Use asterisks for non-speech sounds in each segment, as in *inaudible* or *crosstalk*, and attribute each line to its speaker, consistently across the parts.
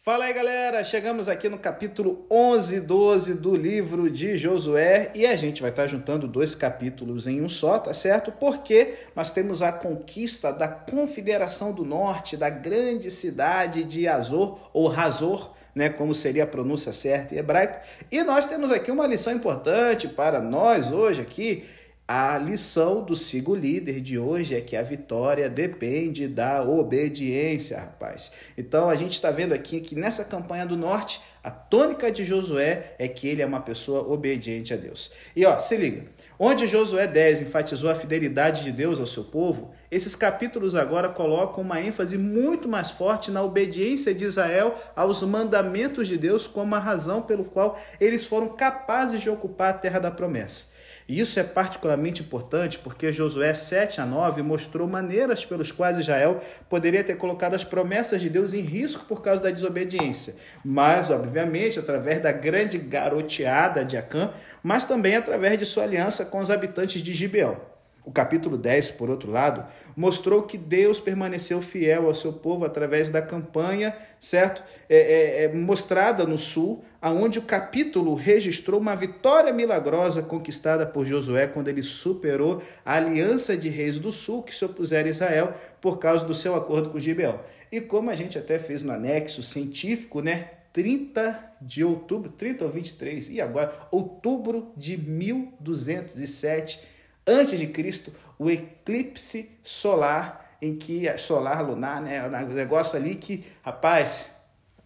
Speaker 1: Fala aí, galera! Chegamos aqui no capítulo 11 e 12 do livro de Josué e a gente vai estar juntando dois capítulos em um só, tá certo? Porque nós temos a conquista da Confederação do Norte, da grande cidade de Azor, ou Razor, né, como seria a pronúncia certa em hebraico. E nós temos aqui uma lição importante para nós hoje aqui, a lição do sigo líder de hoje é que a vitória depende da obediência, rapaz. Então a gente está vendo aqui que nessa campanha do norte, a tônica de Josué é que ele é uma pessoa obediente a Deus. E ó, se liga, onde Josué 10 enfatizou a fidelidade de Deus ao seu povo, esses capítulos agora colocam uma ênfase muito mais forte na obediência de Israel aos mandamentos de Deus como a razão pelo qual eles foram capazes de ocupar a terra da promessa. E isso é particularmente importante porque Josué 7 a 9 mostrou maneiras pelos quais Israel poderia ter colocado as promessas de Deus em risco por causa da desobediência. Mas, obviamente, através da grande garoteada de Acã, mas também através de sua aliança com os habitantes de Gibeão. O capítulo 10, por outro lado, mostrou que Deus permaneceu fiel ao seu povo através da campanha, certo? É, é, é, mostrada no sul, aonde o capítulo registrou uma vitória milagrosa conquistada por Josué quando ele superou a aliança de reis do sul que se opuseram a Israel por causa do seu acordo com Gibeão. E como a gente até fez no anexo científico, né? 30 de outubro, 30 ou 23, e agora, outubro de 1207 antes de Cristo, o eclipse solar, em que solar lunar, né, o negócio ali que, rapaz,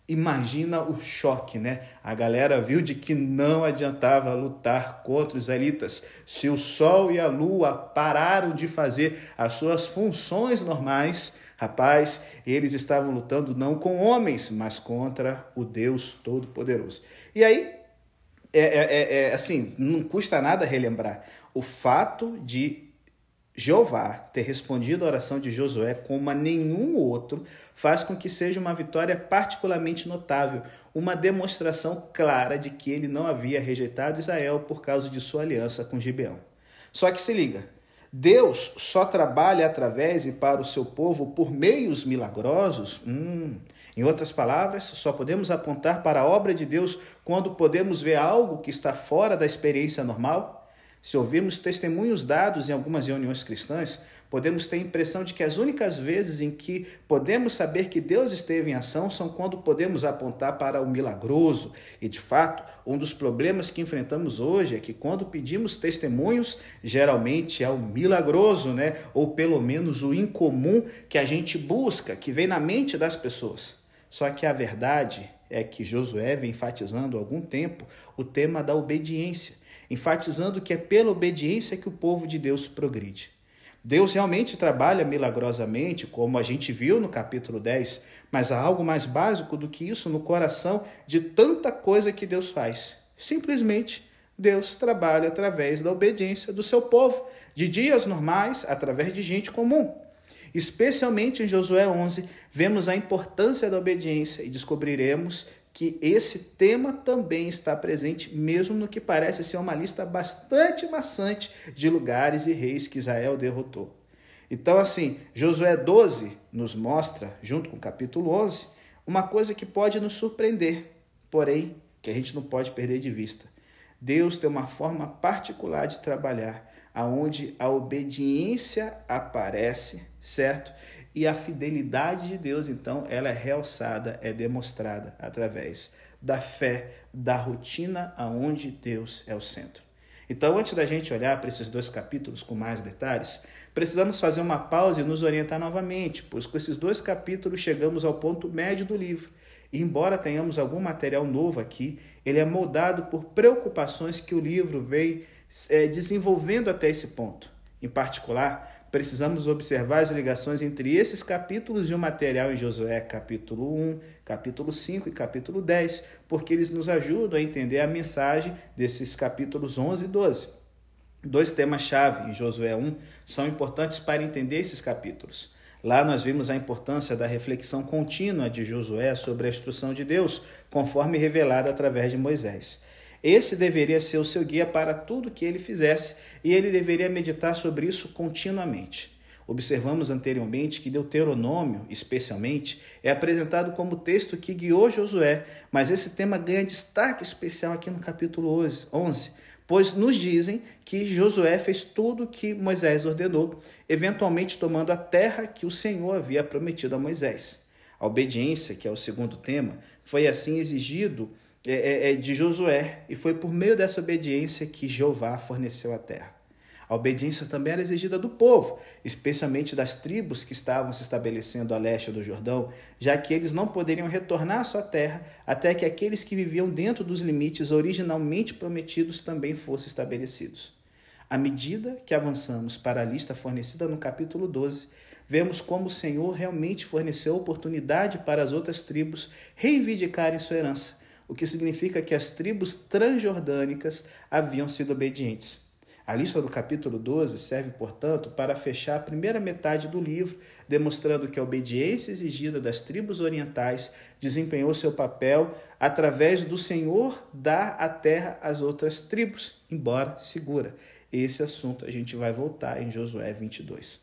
Speaker 1: imagina o choque, né? A galera viu de que não adiantava lutar contra os israelitas. Se o sol e a lua pararam de fazer as suas funções normais, rapaz, eles estavam lutando não com homens, mas contra o Deus Todo-Poderoso. E aí, é, é, é, é assim, não custa nada relembrar o fato de Jeová ter respondido a oração de Josué como a nenhum outro faz com que seja uma vitória particularmente notável, uma demonstração clara de que ele não havia rejeitado Israel por causa de sua aliança com Gibeão. Só que se liga, Deus só trabalha através e para o seu povo por meios milagrosos? Hum. Em outras palavras, só podemos apontar para a obra de Deus quando podemos ver algo que está fora da experiência normal? Se ouvirmos testemunhos dados em algumas reuniões cristãs, podemos ter a impressão de que as únicas vezes em que podemos saber que Deus esteve em ação são quando podemos apontar para o milagroso. E, de fato, um dos problemas que enfrentamos hoje é que quando pedimos testemunhos, geralmente é o milagroso, né? Ou pelo menos o incomum que a gente busca, que vem na mente das pessoas. Só que a verdade é que Josué vem enfatizando há algum tempo o tema da obediência enfatizando que é pela obediência que o povo de Deus progride. Deus realmente trabalha milagrosamente, como a gente viu no capítulo 10, mas há algo mais básico do que isso no coração de tanta coisa que Deus faz. Simplesmente, Deus trabalha através da obediência do seu povo, de dias normais, através de gente comum. Especialmente em Josué 11, vemos a importância da obediência e descobriremos que esse tema também está presente, mesmo no que parece ser uma lista bastante maçante de lugares e reis que Israel derrotou. Então, assim, Josué 12 nos mostra, junto com o capítulo 11, uma coisa que pode nos surpreender, porém, que a gente não pode perder de vista. Deus tem uma forma particular de trabalhar, aonde a obediência aparece, certo? E a fidelidade de Deus, então, ela é realçada, é demonstrada através da fé, da rotina aonde Deus é o centro. Então, antes da gente olhar para esses dois capítulos com mais detalhes, precisamos fazer uma pausa e nos orientar novamente, pois com esses dois capítulos chegamos ao ponto médio do livro. E embora tenhamos algum material novo aqui, ele é moldado por preocupações que o livro vem é, desenvolvendo até esse ponto. Em particular, precisamos observar as ligações entre esses capítulos e o material em Josué, capítulo 1, capítulo 5 e capítulo 10, porque eles nos ajudam a entender a mensagem desses capítulos 11 e 12. Dois temas-chave em Josué 1 são importantes para entender esses capítulos. Lá nós vimos a importância da reflexão contínua de Josué sobre a instrução de Deus, conforme revelada através de Moisés. Esse deveria ser o seu guia para tudo que ele fizesse e ele deveria meditar sobre isso continuamente. Observamos anteriormente que Deuteronômio, especialmente, é apresentado como texto que guiou Josué, mas esse tema ganha destaque especial aqui no capítulo 11, pois nos dizem que Josué fez tudo o que Moisés ordenou, eventualmente tomando a terra que o Senhor havia prometido a Moisés. A obediência, que é o segundo tema, foi assim exigido de Josué, e foi por meio dessa obediência que Jeová forneceu a terra. A obediência também era exigida do povo, especialmente das tribos que estavam se estabelecendo a leste do Jordão, já que eles não poderiam retornar à sua terra até que aqueles que viviam dentro dos limites originalmente prometidos também fossem estabelecidos. À medida que avançamos para a lista fornecida no capítulo 12, vemos como o Senhor realmente forneceu oportunidade para as outras tribos reivindicarem sua herança, o que significa que as tribos transjordânicas haviam sido obedientes. A lista do capítulo 12 serve, portanto, para fechar a primeira metade do livro, demonstrando que a obediência exigida das tribos orientais desempenhou seu papel através do Senhor dar a terra às outras tribos, embora segura. Esse assunto a gente vai voltar em Josué 22.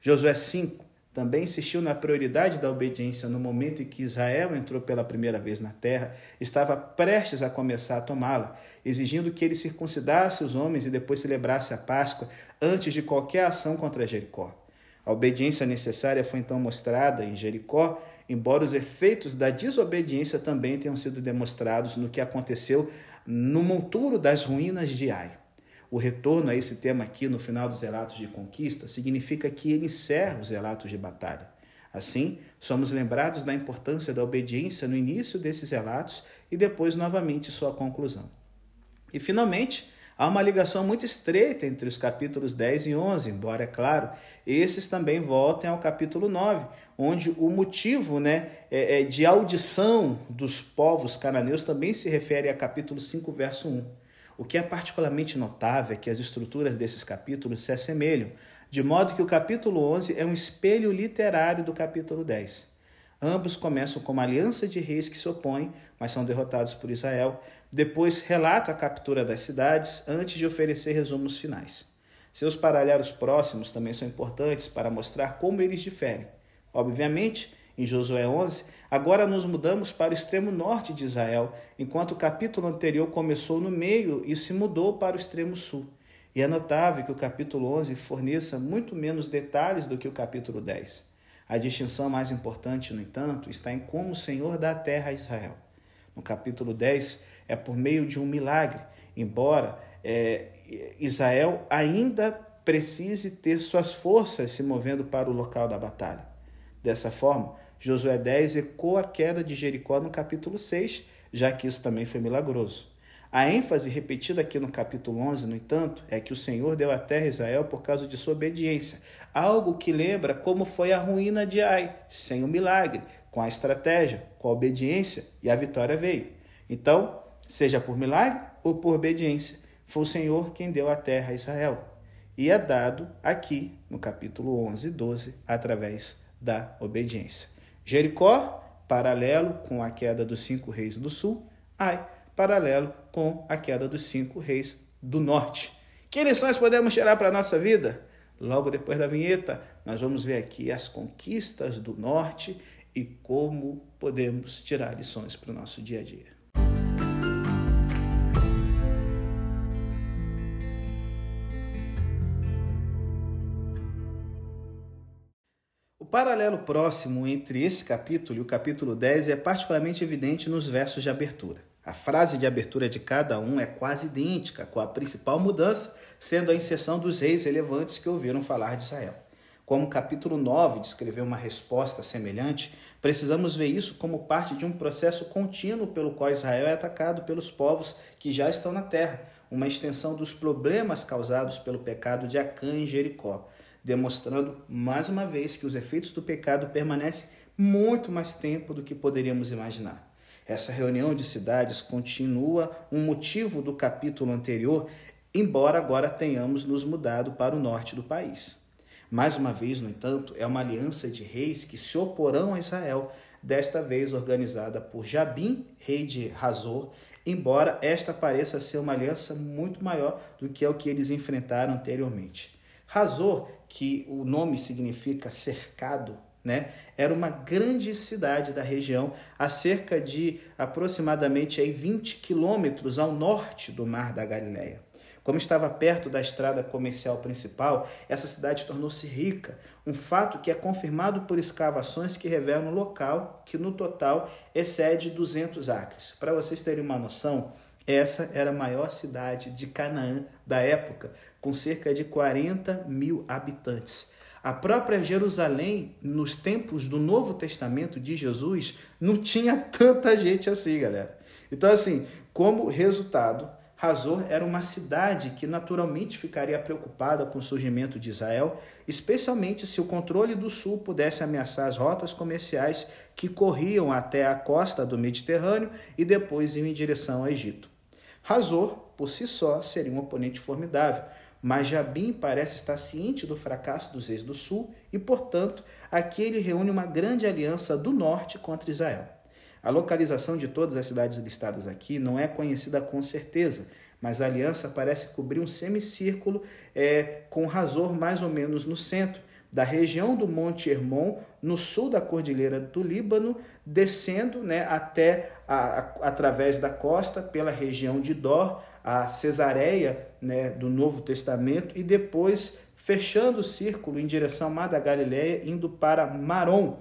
Speaker 1: Josué 5 também insistiu na prioridade da obediência no momento em que Israel entrou pela primeira vez na terra, estava prestes a começar a tomá-la, exigindo que ele circuncidasse os homens e depois celebrasse a Páscoa antes de qualquer ação contra Jericó. A obediência necessária foi então mostrada em Jericó, embora os efeitos da desobediência também tenham sido demonstrados no que aconteceu no monturo das ruínas de Ai. O retorno a esse tema aqui no final dos relatos de conquista significa que ele encerra os relatos de batalha. Assim, somos lembrados da importância da obediência no início desses relatos e depois novamente sua conclusão. E finalmente, há uma ligação muito estreita entre os capítulos 10 e 11, embora, é claro, esses também voltem ao capítulo 9, onde o motivo né, é, é de audição dos povos cananeus também se refere a capítulo 5, verso 1. O que é particularmente notável é que as estruturas desses capítulos se assemelham, de modo que o capítulo 11 é um espelho literário do capítulo 10. Ambos começam com uma aliança de reis que se opõem, mas são derrotados por Israel. Depois relata a captura das cidades, antes de oferecer resumos finais. Seus paralelos próximos também são importantes para mostrar como eles diferem. Obviamente, em Josué 11, agora nos mudamos para o extremo norte de Israel, enquanto o capítulo anterior começou no meio e se mudou para o extremo sul. E é notável que o capítulo 11 forneça muito menos detalhes do que o capítulo 10. A distinção mais importante, no entanto, está em como o Senhor dá a terra a Israel. No capítulo 10, é por meio de um milagre, embora é, Israel ainda precise ter suas forças se movendo para o local da batalha. Dessa forma, Josué 10 ecoa a queda de Jericó no capítulo 6, já que isso também foi milagroso. A ênfase repetida aqui no capítulo 11, no entanto, é que o Senhor deu a terra a Israel por causa de sua obediência, algo que lembra como foi a ruína de Ai, sem o milagre, com a estratégia, com a obediência, e a vitória veio. Então, seja por milagre ou por obediência, foi o Senhor quem deu a terra a Israel. E é dado aqui, no capítulo 11 e 12, através da obediência. Jericó, paralelo com a queda dos cinco reis do sul. Ai, paralelo com a queda dos cinco reis do norte. Que lições podemos tirar para a nossa vida? Logo depois da vinheta, nós vamos ver aqui as conquistas do norte e como podemos tirar lições para o nosso dia a dia. Paralelo próximo entre esse capítulo e o capítulo 10 é particularmente evidente nos versos de abertura. A frase de abertura de cada um é quase idêntica, com a principal mudança sendo a inserção dos reis relevantes que ouviram falar de Israel. Como o capítulo 9 descreveu uma resposta semelhante, precisamos ver isso como parte de um processo contínuo pelo qual Israel é atacado pelos povos que já estão na terra, uma extensão dos problemas causados pelo pecado de Acã em Jericó demonstrando mais uma vez que os efeitos do pecado permanecem muito mais tempo do que poderíamos imaginar. Essa reunião de cidades continua um motivo do capítulo anterior, embora agora tenhamos nos mudado para o norte do país. Mais uma vez, no entanto, é uma aliança de reis que se oporão a Israel, desta vez organizada por Jabim, rei de Razor, embora esta pareça ser uma aliança muito maior do que o que eles enfrentaram anteriormente. Razor, que o nome significa cercado, né? Era uma grande cidade da região, a cerca de aproximadamente aí, 20 quilômetros ao norte do Mar da Galileia. Como estava perto da estrada comercial principal, essa cidade tornou-se rica, um fato que é confirmado por escavações que revelam um local que no total excede 200 acres. Para vocês terem uma noção, essa era a maior cidade de Canaã da época, com cerca de 40 mil habitantes. A própria Jerusalém, nos tempos do Novo Testamento de Jesus, não tinha *laughs* tanta gente assim, galera. Então, assim, como resultado, Razor era uma cidade que naturalmente ficaria preocupada com o surgimento de Israel, especialmente se o controle do sul pudesse ameaçar as rotas comerciais que corriam até a costa do Mediterrâneo e depois iam em direção ao Egito. Razor, por si só, seria um oponente formidável, mas Jabim parece estar ciente do fracasso dos reis do sul e, portanto, aqui ele reúne uma grande aliança do norte contra Israel. A localização de todas as cidades listadas aqui não é conhecida com certeza, mas a aliança parece cobrir um semicírculo é, com Razor mais ou menos no centro, da região do Monte Hermon, no sul da Cordilheira do Líbano, descendo né, até a, a, através da costa pela região de Dor, a Cesareia né, do Novo Testamento, e depois fechando o círculo em direção a Mar da Galileia, indo para Marom.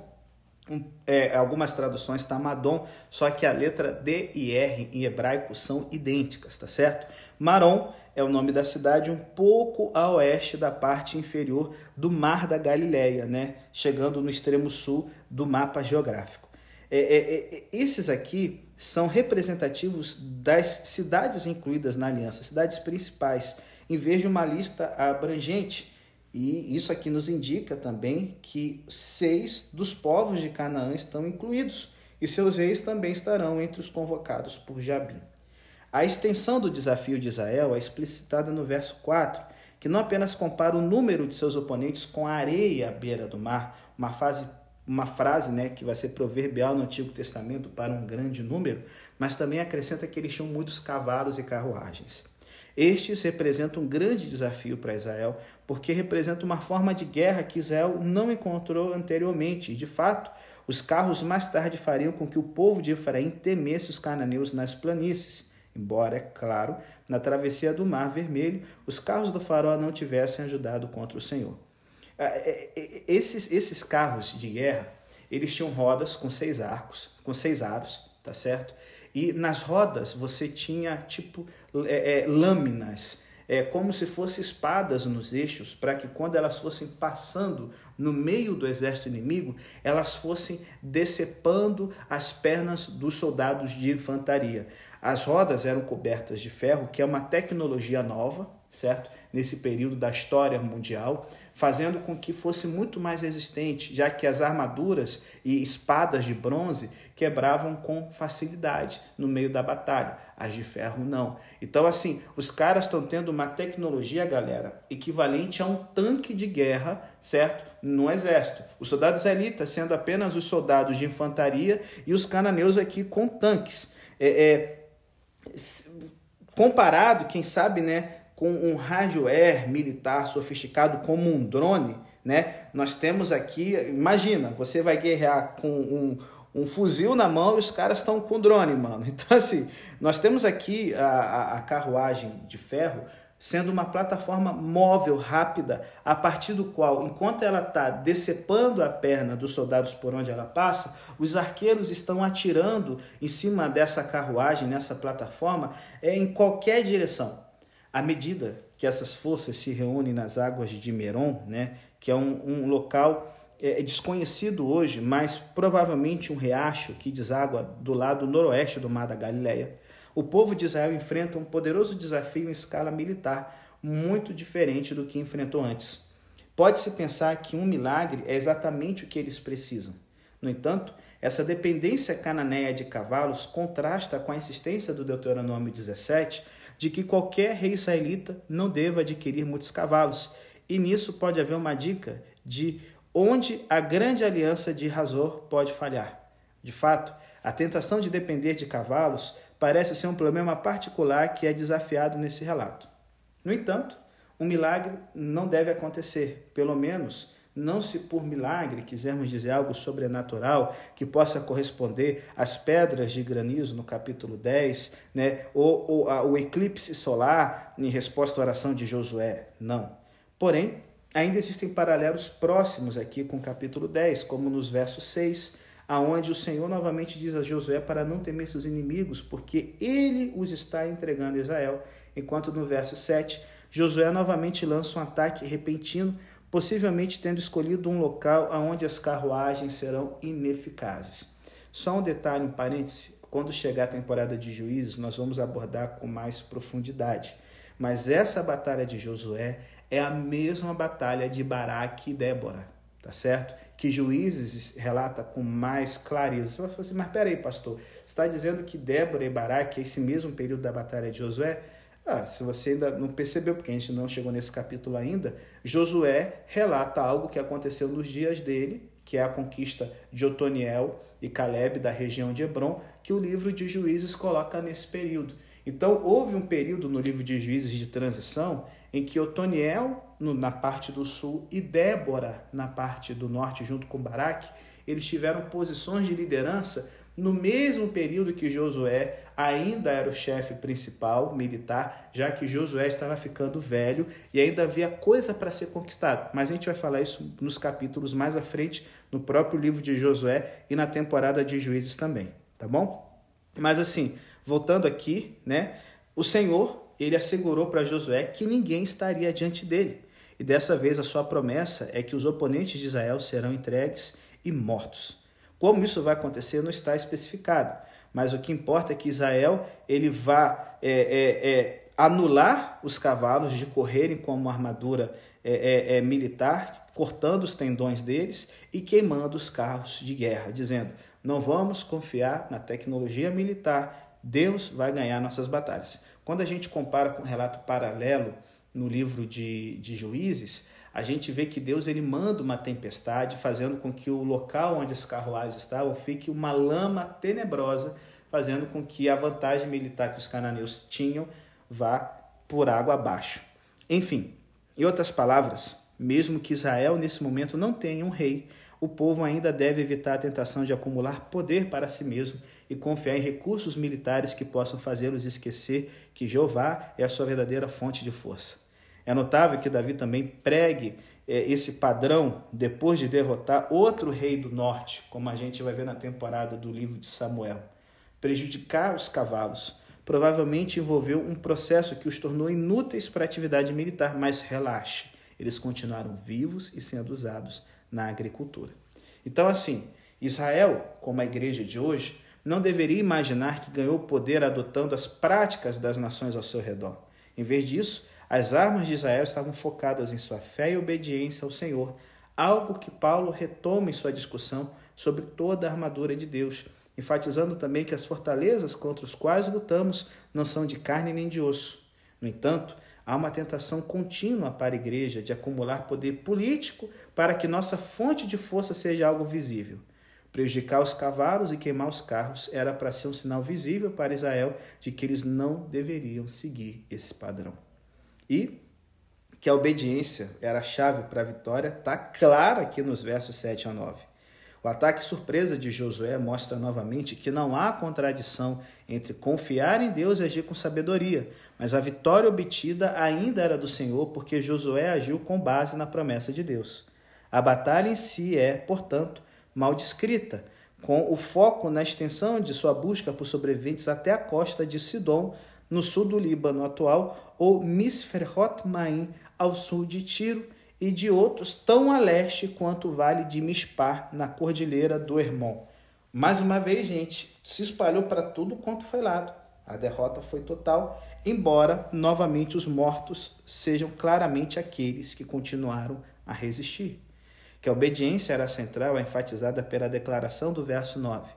Speaker 1: Um, é, algumas traduções está Madom, só que a letra D e R em hebraico são idênticas, tá certo? Marom é o nome da cidade um pouco a oeste da parte inferior do Mar da Galileia, né? chegando no extremo sul do mapa geográfico. É, é, é, esses aqui são representativos das cidades incluídas na aliança, cidades principais, em vez de uma lista abrangente. E isso aqui nos indica também que seis dos povos de Canaã estão incluídos, e seus reis também estarão entre os convocados por Jabim. A extensão do desafio de Israel é explicitada no verso 4, que não apenas compara o número de seus oponentes com a areia à beira do mar, uma, fase, uma frase né, que vai ser proverbial no Antigo Testamento para um grande número, mas também acrescenta que eles tinham muitos cavalos e carruagens. Estes representam um grande desafio para Israel, porque representam uma forma de guerra que Israel não encontrou anteriormente. E, de fato, os carros mais tarde fariam com que o povo de Efraim temesse os cananeus nas planícies. Embora, é claro, na travessia do Mar Vermelho, os carros do faraó não tivessem ajudado contra o Senhor. Ah, é, é, esses, esses carros de guerra, eles tinham rodas com seis arcos, com seis aros, tá certo? E nas rodas você tinha tipo é, é, lâminas, é, como se fossem espadas nos eixos, para que quando elas fossem passando no meio do exército inimigo, elas fossem decepando as pernas dos soldados de infantaria. As rodas eram cobertas de ferro, que é uma tecnologia nova, certo? Nesse período da história mundial, fazendo com que fosse muito mais resistente, já que as armaduras e espadas de bronze quebravam com facilidade no meio da batalha, as de ferro não. Então, assim, os caras estão tendo uma tecnologia, galera, equivalente a um tanque de guerra, certo? No exército. Os soldados israelitas sendo apenas os soldados de infantaria e os cananeus aqui com tanques. É, é, comparado, quem sabe, né, com um hardware militar sofisticado como um drone, né? Nós temos aqui, imagina, você vai guerrear com um, um fuzil na mão e os caras estão com drone, mano. *laughs* Então, assim, nós temos aqui a, a, a carruagem de ferro sendo uma plataforma móvel, rápida, a partir do qual, enquanto ela está decepando a perna dos soldados por onde ela passa, os arqueiros estão atirando em cima dessa carruagem, nessa plataforma, é, em qualquer direção. À medida que essas forças se reúnem nas águas de Meron, né, que é um, um local é, desconhecido hoje, mas provavelmente um riacho que deságua do lado noroeste do Mar da Galileia, o povo de Israel enfrenta um poderoso desafio em escala militar, muito diferente do que enfrentou antes. Pode-se pensar que um milagre é exatamente o que eles precisam. No entanto, essa dependência cananeia de cavalos contrasta com a insistência do Deuteronômio 17 de que qualquer rei israelita não deva adquirir muitos cavalos. E nisso pode haver uma dica de onde a grande aliança de Razor pode falhar. De fato, a tentação de depender de cavalos parece ser um problema particular que é desafiado nesse relato. No entanto, um milagre não deve acontecer, pelo menos não se por milagre quisermos dizer algo sobrenatural que possa corresponder às pedras de granizo no capítulo 10, né? ou, ou a, o eclipse solar em resposta à oração de Josué. Não. Porém, ainda existem paralelos próximos aqui com o capítulo 10, como nos versos 6, aonde o Senhor novamente diz a Josué para não temer seus inimigos, porque ele os está entregando a Israel, enquanto no verso 7, Josué novamente lança um ataque repentino possivelmente tendo escolhido um local onde as carruagens serão ineficazes. Só um detalhe, um parêntese: quando chegar a temporada de juízes, nós vamos abordar com mais profundidade. Mas essa batalha de Josué é a mesma batalha de Baraque e Débora, tá certo? Que Juízes relata com mais clareza. Você vai falar assim, mas peraí, pastor, você está dizendo que Débora e Baraque esse mesmo período da batalha de Josué? Ah, se você ainda não percebeu, porque a gente não chegou nesse capítulo ainda, Josué relata algo que aconteceu nos dias dele, que é a conquista de Otoniel e Caleb da região de Hebron, que o livro de Juízes coloca nesse período. Então, houve um período no livro de Juízes de transição em que Otoniel, no, na parte do sul, e Débora, na parte do norte, junto com Baraque, eles tiveram posições de liderança no mesmo período que Josué ainda era o chefe principal militar, já que Josué estava ficando velho e ainda havia coisa para ser conquistada. Mas a gente vai falar isso nos capítulos mais à frente, no próprio livro de Josué e na temporada de Juízes também, tá bom? Mas assim, voltando aqui, né? O Senhor, ele assegurou para Josué que ninguém estaria diante dele. E dessa vez a sua promessa é que os oponentes de Israel serão entregues e mortos. Como isso vai acontecer não está especificado, mas o que importa é que Israel ele vá é, é, é, anular os cavalos de correrem com uma armadura é, é, é, militar, cortando os tendões deles e queimando os carros de guerra, dizendo: não vamos confiar na tecnologia militar, Deus vai ganhar nossas batalhas. Quando a gente compara com um relato paralelo no livro de, de Juízes, a gente vê que Deus ele manda uma tempestade, fazendo com que o local onde as carruagens estavam fique uma lama tenebrosa, fazendo com que a vantagem militar que os cananeus tinham vá por água abaixo. Enfim, em outras palavras, mesmo que Israel nesse momento não tenha um rei, o povo ainda deve evitar a tentação de acumular poder para si mesmo e confiar em recursos militares que possam fazê-los esquecer que Jeová é a sua verdadeira fonte de força. É notável que Davi também pregue é, esse padrão depois de derrotar outro rei do norte, como a gente vai ver na temporada do livro de Samuel. Prejudicar os cavalos provavelmente envolveu um processo que os tornou inúteis para a atividade militar, mas relaxe, eles continuaram vivos e sendo usados na agricultura. Então, assim, Israel, como a igreja de hoje, não deveria imaginar que ganhou poder adotando as práticas das nações ao seu redor. Em vez disso, as armas de Israel estavam focadas em sua fé e obediência ao Senhor, algo que Paulo retoma em sua discussão sobre toda a armadura de Deus, enfatizando também que as fortalezas contra os quais lutamos não são de carne nem de osso. No entanto, há uma tentação contínua para a igreja de acumular poder político para que nossa fonte de força seja algo visível. Prejudicar os cavalos e queimar os carros era para ser um sinal visível para Israel de que eles não deveriam seguir esse padrão. E que a obediência era a chave para a vitória, está clara aqui nos versos 7 a 9. O ataque surpresa de Josué mostra novamente que não há contradição entre confiar em Deus e agir com sabedoria, mas a vitória obtida ainda era do Senhor, porque Josué agiu com base na promessa de Deus. A batalha em si é, portanto, mal descrita, com o foco na extensão de sua busca por sobreviventes até a costa de Sidom, no sul do Líbano atual, ou Misferhot Maim, ao sul de Tiro, e de outros tão a leste quanto o vale de Mispar, na cordilheira do Hermon. Mais uma vez, gente, se espalhou para tudo quanto foi lado. A derrota foi total, embora novamente os mortos sejam claramente aqueles que continuaram a resistir. Que a obediência era central é enfatizada pela declaração do verso 9.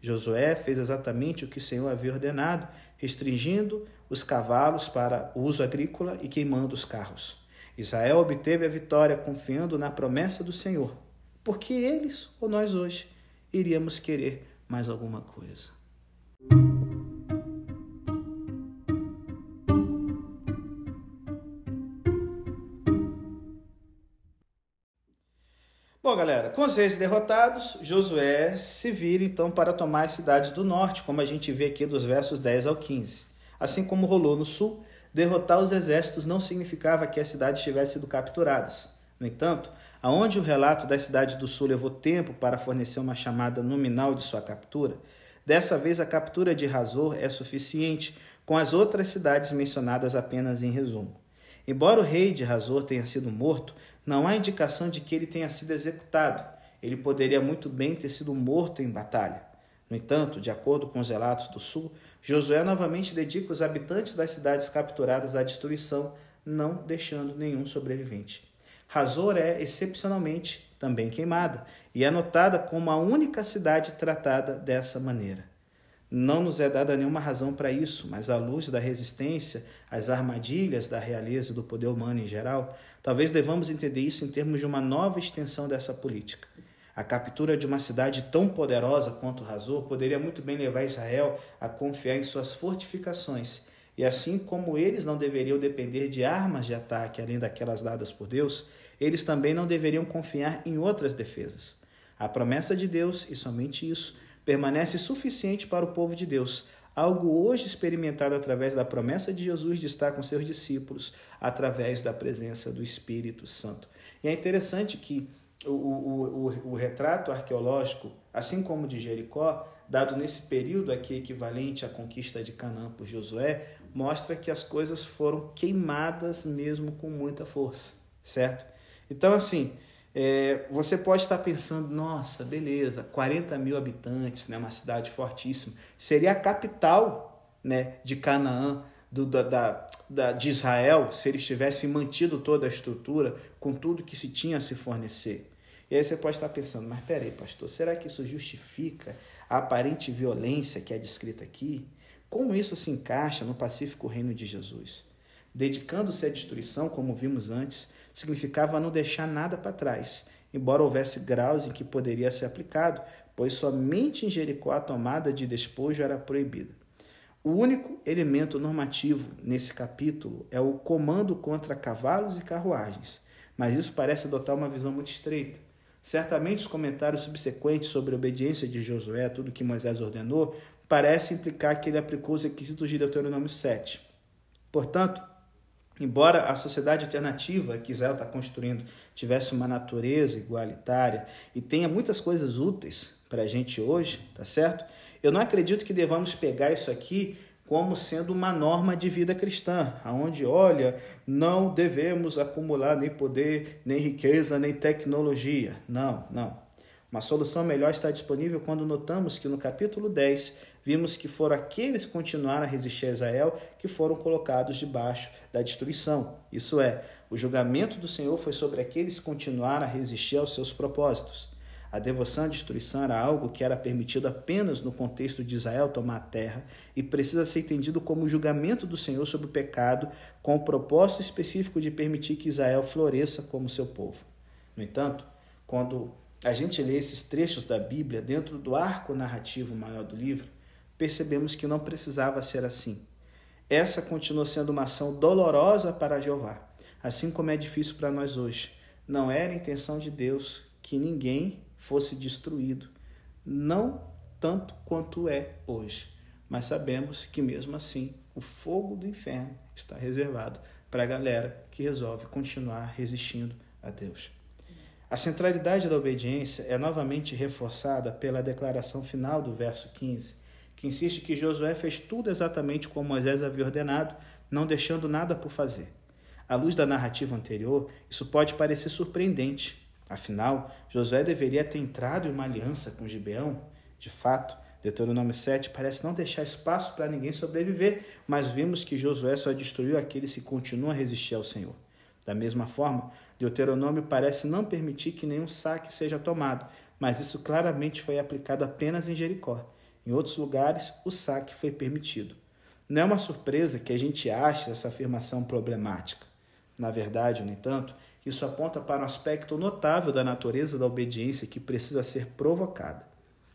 Speaker 1: Josué fez exatamente o que o Senhor havia ordenado, restringindo os cavalos para uso agrícola e queimando os carros. Israel obteve a vitória confiando na promessa do Senhor, porque eles ou nós hoje iríamos querer mais alguma coisa. Com os reis derrotados, Josué se vira então para tomar as cidades do norte, como a gente vê aqui dos versos 10 ao 15. Assim como rolou no sul, derrotar os exércitos não significava que as cidades tivessem sido capturadas. No entanto, aonde o relato da cidade do sul levou tempo para fornecer uma chamada nominal de sua captura, dessa vez a captura de Razor é suficiente, com as outras cidades mencionadas apenas em resumo. Embora o rei de Razor tenha sido morto, não há indicação de que ele tenha sido executado. Ele poderia muito bem ter sido morto em batalha. No entanto, de acordo com os relatos do sul, Josué novamente dedica os habitantes das cidades capturadas à destruição, não deixando nenhum sobrevivente. Razor é, excepcionalmente, também queimada, e é notada como a única cidade tratada dessa maneira. Não nos é dada nenhuma razão para isso, mas à luz da resistência às armadilhas da realeza do poder humano em geral, talvez devamos entender isso em termos de uma nova extensão dessa política. A captura de uma cidade tão poderosa quanto Razor poderia muito bem levar Israel a confiar em suas fortificações, e assim como eles não deveriam depender de armas de ataque além daquelas dadas por Deus, eles também não deveriam confiar em outras defesas. A promessa de Deus, e somente isso, permanece suficiente para o povo de Deus, algo hoje experimentado através da promessa de Jesus de estar com seus discípulos, através da presença do Espírito Santo. E é interessante que o, o, o, o retrato arqueológico, assim como de Jericó, dado nesse período aqui equivalente à conquista de Canaã por Josué, mostra que as coisas foram queimadas mesmo com muita força, certo? Então, assim, é, você pode estar pensando, nossa, beleza, 40 mil habitantes, né, uma cidade fortíssima. Seria a capital né, de Canaã, do, da, da, de Israel, se eles tivessem mantido toda a estrutura com tudo que se tinha a se fornecer. E aí você pode estar pensando, mas peraí, pastor, será que isso justifica a aparente violência que é descrita aqui? Como isso se encaixa no pacífico reino de Jesus? Dedicando-se à destruição, como vimos antes, significava não deixar nada para trás, embora houvesse graus em que poderia ser aplicado, pois somente em Jericó a tomada de despojo era proibida. O único elemento normativo nesse capítulo é o comando contra cavalos e carruagens, mas isso parece adotar uma visão muito estreita. Certamente os comentários subsequentes sobre a obediência de Josué a tudo que Moisés ordenou parecem implicar que ele aplicou os requisitos de Deuteronômio 7. Portanto, Embora a sociedade alternativa que Israel está construindo tivesse uma natureza igualitária e tenha muitas coisas úteis para a gente hoje, tá certo? Eu não acredito que devamos pegar isso aqui como sendo uma norma de vida cristã, aonde, olha, não devemos acumular nem poder, nem riqueza, nem tecnologia. Não, não. Uma solução melhor está disponível quando notamos que no capítulo 10 vimos que foram aqueles que continuaram a resistir a Israel que foram colocados debaixo da destruição. Isso é, o julgamento do Senhor foi sobre aqueles que continuaram a resistir aos seus propósitos. A devoção à destruição era algo que era permitido apenas no contexto de Israel tomar a terra e precisa ser entendido como o julgamento do Senhor sobre o pecado, com o propósito específico de permitir que Israel floresça como seu povo. No entanto, quando a gente lê esses trechos da Bíblia dentro do arco narrativo maior do livro, percebemos que não precisava ser assim. Essa continua sendo uma ação dolorosa para Jeová, assim como é difícil para nós hoje. Não era intenção de Deus que ninguém fosse destruído, não tanto quanto é hoje. Mas sabemos que mesmo assim o fogo do inferno está reservado para a galera que resolve continuar resistindo a Deus. A centralidade da obediência é novamente reforçada pela declaração final do verso 15, que insiste que Josué fez tudo exatamente como Moisés havia ordenado, não deixando nada por fazer. À luz da narrativa anterior, isso pode parecer surpreendente. Afinal, Josué deveria ter entrado em uma aliança com Gibeão. De fato, Deuteronômio 7 parece não deixar espaço para ninguém sobreviver, mas vimos que Josué só destruiu aqueles que continuam a resistir ao Senhor. Da mesma forma, Deuteronômio parece não permitir que nenhum saque seja tomado, mas isso claramente foi aplicado apenas em Jericó. Em outros lugares, o saque foi permitido. Não é uma surpresa que a gente ache essa afirmação problemática. Na verdade, no entanto, isso aponta para um aspecto notável da natureza da obediência que precisa ser provocada.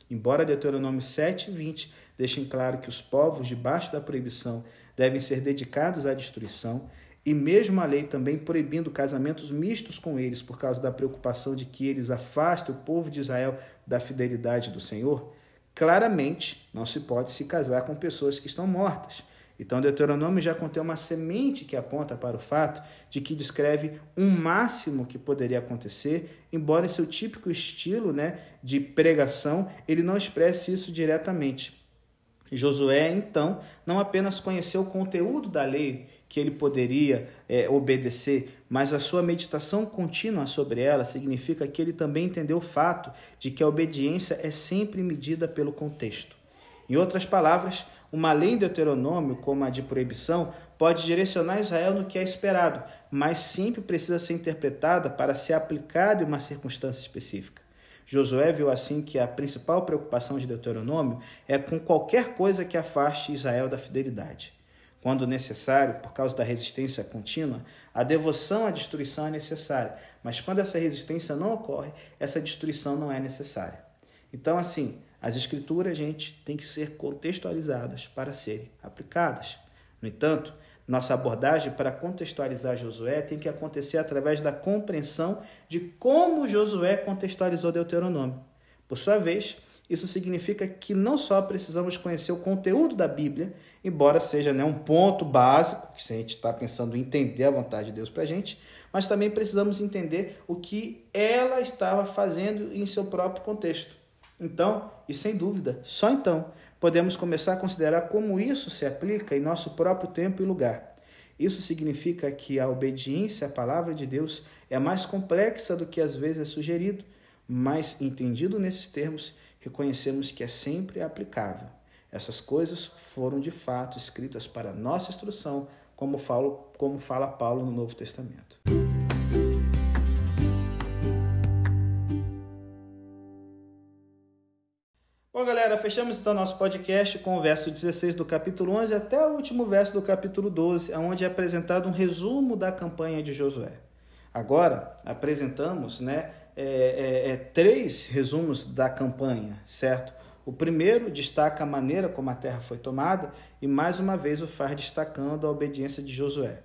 Speaker 1: Embora Deuteronômio 7 e 20 deixem claro que os povos debaixo da proibição devem ser dedicados à destruição, e mesmo a lei também proibindo casamentos mistos com eles por causa da preocupação de que eles afastem o povo de Israel da fidelidade do Senhor, claramente não se pode se casar com pessoas que estão mortas. Então, Deuteronômio já contém uma semente que aponta para o fato de que descreve um máximo que poderia acontecer, embora em seu típico estilo né, de pregação ele não expresse isso diretamente. Josué, então, não apenas conheceu o conteúdo da lei que ele poderia é, obedecer, mas a sua meditação contínua sobre ela significa que ele também entendeu o fato de que a obediência é sempre medida pelo contexto. Em outras palavras, uma lei em Deuteronômio, como a de proibição, pode direcionar Israel no que é esperado, mas sempre precisa ser interpretada para ser aplicada em uma circunstância específica. Josué viu assim que a principal preocupação de Deuteronômio é com qualquer coisa que afaste Israel da fidelidade. Quando necessário, por causa da resistência contínua, a devoção à destruição é necessária, mas quando essa resistência não ocorre, essa destruição não é necessária. Então, assim, as escrituras, gente, têm que ser contextualizadas para serem aplicadas. No entanto, nossa abordagem para contextualizar Josué tem que acontecer através da compreensão de como Josué contextualizou Deuteronômio. Por sua vez, isso significa que não só precisamos conhecer o conteúdo da Bíblia, embora seja né, um ponto básico, que se a gente está pensando em entender a vontade de Deus para a gente, mas também precisamos entender o que ela estava fazendo em seu próprio contexto. Então, e sem dúvida, só então, podemos começar a considerar como isso se aplica em nosso próprio tempo e lugar. Isso significa que a obediência à palavra de Deus é mais complexa do que às vezes é sugerido, mas entendido nesses termos, reconhecemos que é sempre aplicável. Essas coisas foram de fato escritas para nossa instrução, como, falo, como fala Paulo no Novo Testamento. Bom, galera, fechamos então nosso podcast com o verso 16 do capítulo 11 até o último verso do capítulo 12, onde é apresentado um resumo da campanha de Josué. Agora, apresentamos né, é, é, é, três resumos da campanha, certo? O primeiro destaca a maneira como a terra foi tomada e, mais uma vez, o faz destacando a obediência de Josué.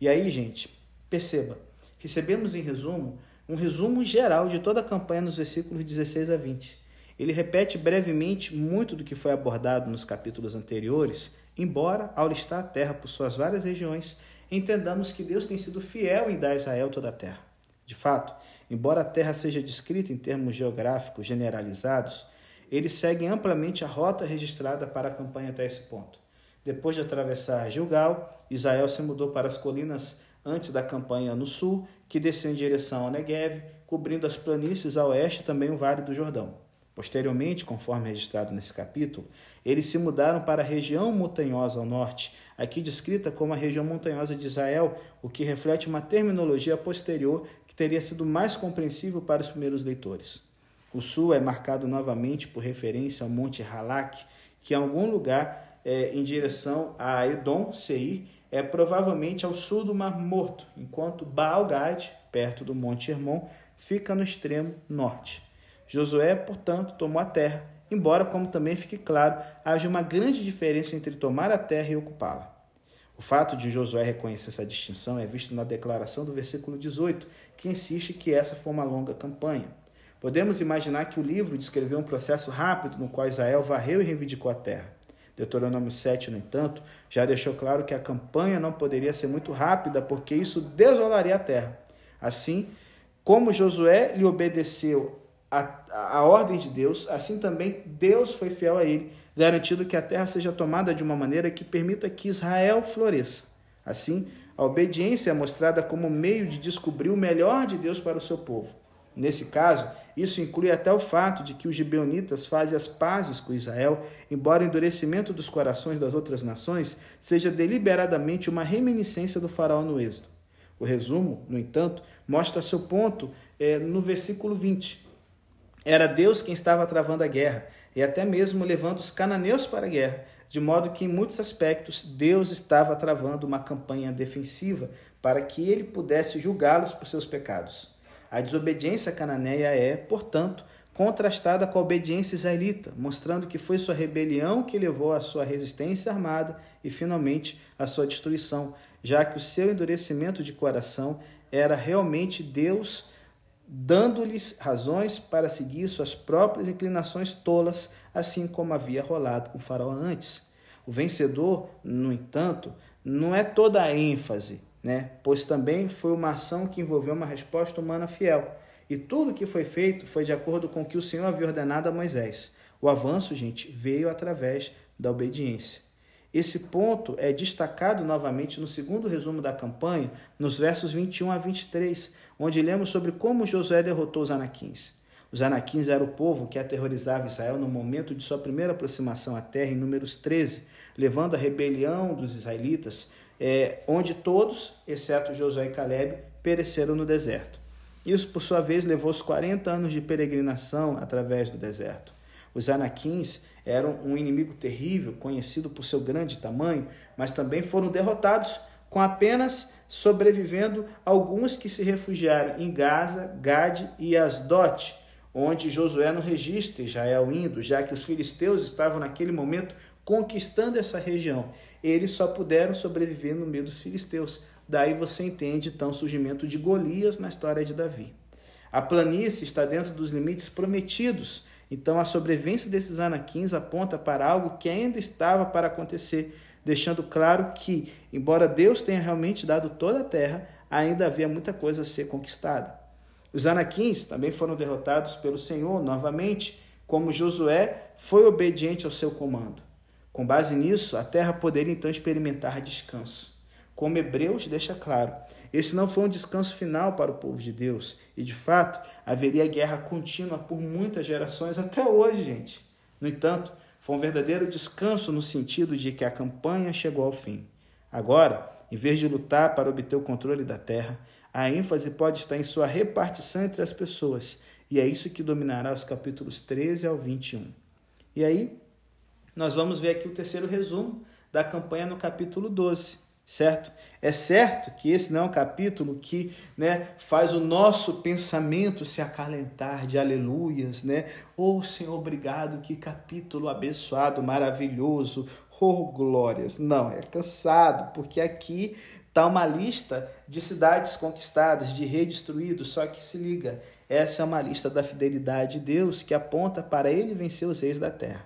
Speaker 1: E aí, gente, perceba, recebemos em resumo um resumo geral de toda a campanha nos versículos 16 a 20. Ele repete brevemente muito do que foi abordado nos capítulos anteriores, embora, ao listar a terra por suas várias regiões, entendamos que Deus tem sido fiel em dar a Israel toda a terra. De fato, embora a terra seja descrita em termos geográficos generalizados, eles seguem amplamente a rota registrada para a campanha até esse ponto. Depois de atravessar Gilgal, Israel se mudou para as colinas antes da campanha no sul, que desceu em direção ao Negev, cobrindo as planícies a oeste e também o Vale do Jordão. Posteriormente, conforme registrado nesse capítulo, eles se mudaram para a região montanhosa ao norte, aqui descrita como a região montanhosa de Israel, o que reflete uma terminologia posterior que teria sido mais compreensível para os primeiros leitores. O sul é marcado novamente por referência ao Monte Halak, que em algum lugar é, em direção a Edom, Seir, é provavelmente ao sul do Mar Morto, enquanto Baal-Gad, perto do Monte Hermon, fica no extremo norte. Josué, portanto, tomou a terra, embora, como também fique claro, haja uma grande diferença entre tomar a terra e ocupá-la. O fato de Josué reconhecer essa distinção é visto na declaração do versículo 18, que insiste que essa foi uma longa campanha. Podemos imaginar que o livro descreveu um processo rápido no qual Israel varreu e reivindicou a terra. Deuteronômio 7, no entanto, já deixou claro que a campanha não poderia ser muito rápida, porque isso desolaria a terra. Assim, como Josué lhe obedeceu a, a ordem de Deus, assim também Deus foi fiel a ele, garantindo que a terra seja tomada de uma maneira que permita que Israel floresça. Assim, a obediência é mostrada como meio de descobrir o melhor de Deus para o seu povo. Nesse caso, isso inclui até o fato de que os gibeonitas fazem as pazes com Israel, embora o endurecimento dos corações das outras nações seja deliberadamente uma reminiscência do faraó no êxodo. O resumo, no entanto, mostra seu ponto é, no versículo 20, era Deus quem estava travando a guerra e até mesmo levando os cananeus para a guerra, de modo que, em muitos aspectos, Deus estava travando uma campanha defensiva para que ele pudesse julgá-los por seus pecados. A desobediência cananeia é, portanto, contrastada com a obediência israelita, mostrando que foi sua rebelião que levou à sua resistência armada e finalmente à sua destruição, já que o seu endurecimento de coração era realmente Deus dando-lhes razões para seguir suas próprias inclinações tolas, assim como havia rolado com o faraó antes. O vencedor, no entanto, não é toda a ênfase, né? pois também foi uma ação que envolveu uma resposta humana fiel. E tudo que foi feito foi de acordo com o que o Senhor havia ordenado a Moisés. O avanço, gente, veio através da obediência. Esse ponto é destacado novamente no segundo resumo da campanha, nos versos 21 a 23, onde lemos sobre como Josué derrotou os anaquins. Os anaquins eram o povo que aterrorizava Israel no momento de sua primeira aproximação à terra, em Números 13, levando à rebelião dos israelitas, é, onde todos, exceto Josué e Caleb, pereceram no deserto. Isso, por sua vez, levou os 40 anos de peregrinação através do deserto. Os anaquins eram um inimigo terrível, conhecido por seu grande tamanho, mas também foram derrotados, com apenas sobrevivendo alguns que se refugiaram em Gaza, Gade e Asdote, onde Josué não registra Israel indo, já que os filisteus estavam naquele momento conquistando essa região. Eles só puderam sobreviver no meio dos filisteus. Daí você entende então o surgimento de Golias na história de Davi. A planície está dentro dos limites prometidos então, a sobrevivência desses anaquins aponta para algo que ainda estava para acontecer, deixando claro que, embora Deus tenha realmente dado toda a terra, ainda havia muita coisa a ser conquistada. Os anaquins também foram derrotados pelo Senhor novamente, como Josué foi obediente ao seu comando. Com base nisso, a terra poderia então experimentar descanso. Como Hebreus deixa claro, esse não foi um descanso final para o povo de Deus. E de fato, haveria guerra contínua por muitas gerações até hoje, gente. No entanto, foi um verdadeiro descanso no sentido de que a campanha chegou ao fim. Agora, em vez de lutar para obter o controle da terra, a ênfase pode estar em sua repartição entre as pessoas. E é isso que dominará os capítulos 13 ao 21. E aí, nós vamos ver aqui o terceiro resumo da campanha no capítulo 12 certo? É certo que esse não é um capítulo que né, faz o nosso pensamento se acalentar de aleluias, né? Oh Senhor, obrigado, que capítulo abençoado, maravilhoso, oh glórias. Não, é cansado, porque aqui está uma lista de cidades conquistadas, de rei destruído, só que se liga, essa é uma lista da fidelidade de Deus que aponta para ele vencer os reis da terra.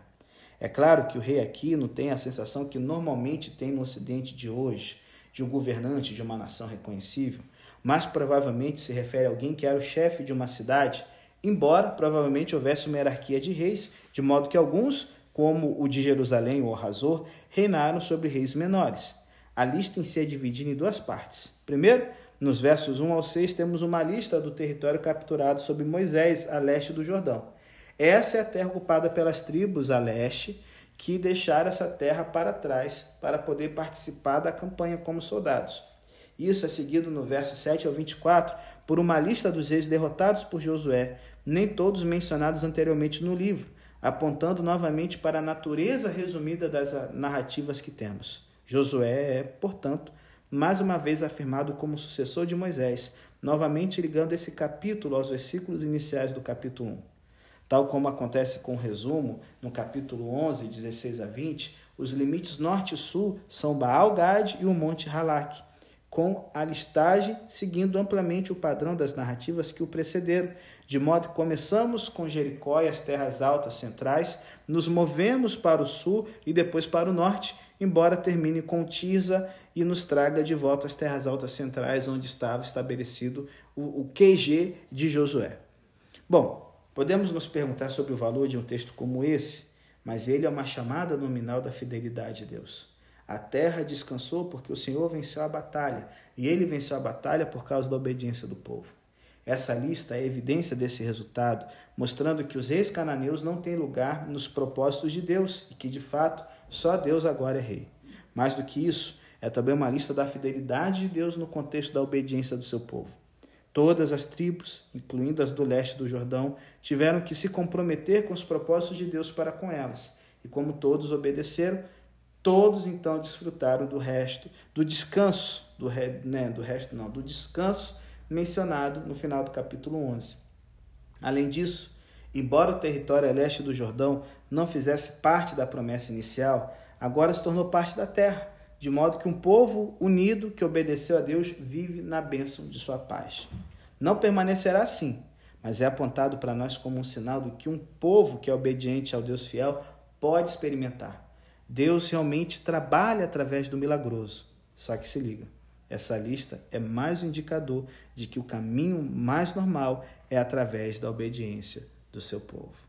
Speaker 1: É claro que o rei aqui não tem a sensação que normalmente tem no ocidente de hoje, de um governante de uma nação reconhecível, mas provavelmente se refere a alguém que era o chefe de uma cidade, embora provavelmente houvesse uma hierarquia de reis, de modo que alguns, como o de Jerusalém ou Razor, reinaram sobre reis menores. A lista em si é dividida em duas partes. Primeiro, nos versos 1 ao 6, temos uma lista do território capturado sob Moisés, a leste do Jordão. Essa é a terra ocupada pelas tribos a leste, que deixaram essa terra para trás para poder participar da campanha como soldados. Isso é seguido no verso 7 ao 24 por uma lista dos reis derrotados por Josué, nem todos mencionados anteriormente no livro, apontando novamente para a natureza resumida das narrativas que temos. Josué é, portanto, mais uma vez afirmado como sucessor de Moisés, novamente ligando esse capítulo aos versículos iniciais do capítulo 1. Tal como acontece com o resumo, no capítulo 11, 16 a 20, os limites norte e sul são Baal-Gad e o Monte Halak, com a listagem seguindo amplamente o padrão das narrativas que o precederam, de modo que começamos com Jericó e as terras altas centrais, nos movemos para o sul e depois para o norte, embora termine com Tisa e nos traga de volta às terras altas centrais, onde estava estabelecido o QG de Josué. Bom, Podemos nos perguntar sobre o valor de um texto como esse, mas ele é uma chamada nominal da fidelidade de Deus. A terra descansou porque o Senhor venceu a batalha, e ele venceu a batalha por causa da obediência do povo. Essa lista é evidência desse resultado, mostrando que os reis cananeus não têm lugar nos propósitos de Deus e que, de fato, só Deus agora é rei. Mais do que isso, é também uma lista da fidelidade de Deus no contexto da obediência do seu povo. Todas as tribos, incluindo as do leste do Jordão, tiveram que se comprometer com os propósitos de Deus para com elas. E como todos obedeceram, todos então desfrutaram do resto, do descanso, do, né, do resto não, do descanso mencionado no final do capítulo 11. Além disso, Embora o território a leste do Jordão não fizesse parte da promessa inicial, agora se tornou parte da terra, de modo que um povo unido que obedeceu a Deus vive na bênção de sua paz. Não permanecerá assim, mas é apontado para nós como um sinal do que um povo que é obediente ao Deus fiel pode experimentar. Deus realmente trabalha através do milagroso. Só que se liga, essa lista é mais um indicador de que o caminho mais normal é através da obediência do seu povo.